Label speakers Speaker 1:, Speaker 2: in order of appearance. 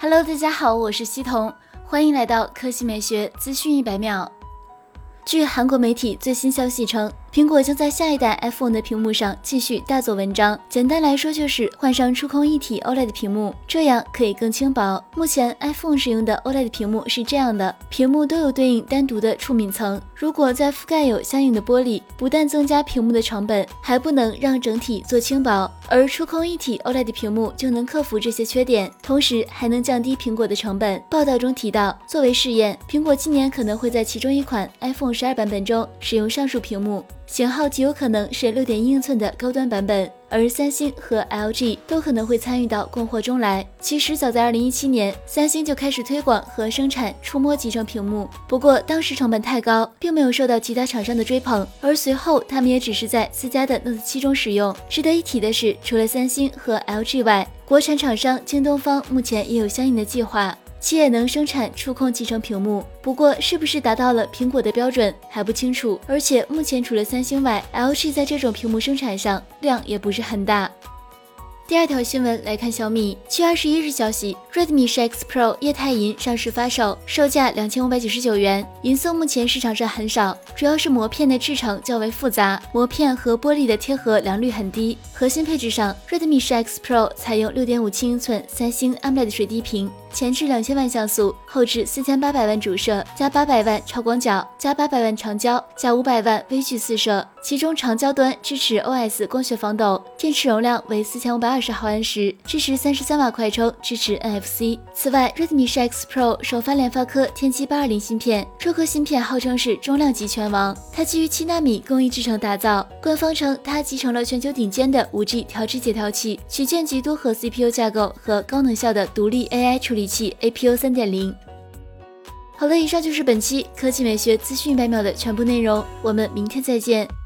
Speaker 1: Hello，大家好，我是西彤，欢迎来到科技美学资讯一百秒。据韩国媒体最新消息称。苹果将在下一代 iPhone 的屏幕上继续大做文章。简单来说，就是换上触控一体 OLED 屏幕，这样可以更轻薄。目前 iPhone 使用的 OLED 屏幕是这样的，屏幕都有对应单独的触敏层。如果再覆盖有相应的玻璃，不但增加屏幕的成本，还不能让整体做轻薄。而触控一体 OLED 屏幕就能克服这些缺点，同时还能降低苹果的成本。报道中提到，作为试验，苹果今年可能会在其中一款 iPhone 十二版本中使用上述屏幕。型号极有可能是六点一英寸的高端版本，而三星和 LG 都可能会参与到供货中来。其实早在二零一七年，三星就开始推广和生产触摸集成屏幕，不过当时成本太高，并没有受到其他厂商的追捧。而随后他们也只是在自家的 Note 七中使用。值得一提的是，除了三星和 LG 外，国产厂商京东方目前也有相应的计划。其也能生产触控集成屏幕，不过是不是达到了苹果的标准还不清楚。而且目前除了三星外，LG 在这种屏幕生产上量也不是很大。第二条新闻来看，小米七月二十一日消息，Redmi 10X Pro 液态银上市发售，售价两千五百九十九元。银色目前市场上很少，主要是膜片的制成较为复杂，膜片和玻璃的贴合良率很低。核心配置上，Redmi 10X Pro 采用六点五七英寸三星 AMOLED 水滴屏。前置两千万像素，后置四千八百万主摄加八百万超广角加八百万长焦加五百万微距四摄，其中长焦端支持 OS 光学防抖，电池容量为四千五百二二十毫安时，支持三十三瓦快充，支持 NFC。此外，Redmi 10X Pro 首发联发科天玑八二零芯片，这颗芯片号称是中量级拳王，它基于七纳米工艺制成打造，官方称它集成了全球顶尖的五 G 调制解调器，旗舰级多核 CPU 架构和高能效的独立 AI 处理。器 APU 三点零。好了，以上就是本期科技美学资讯百秒的全部内容，我们明天再见。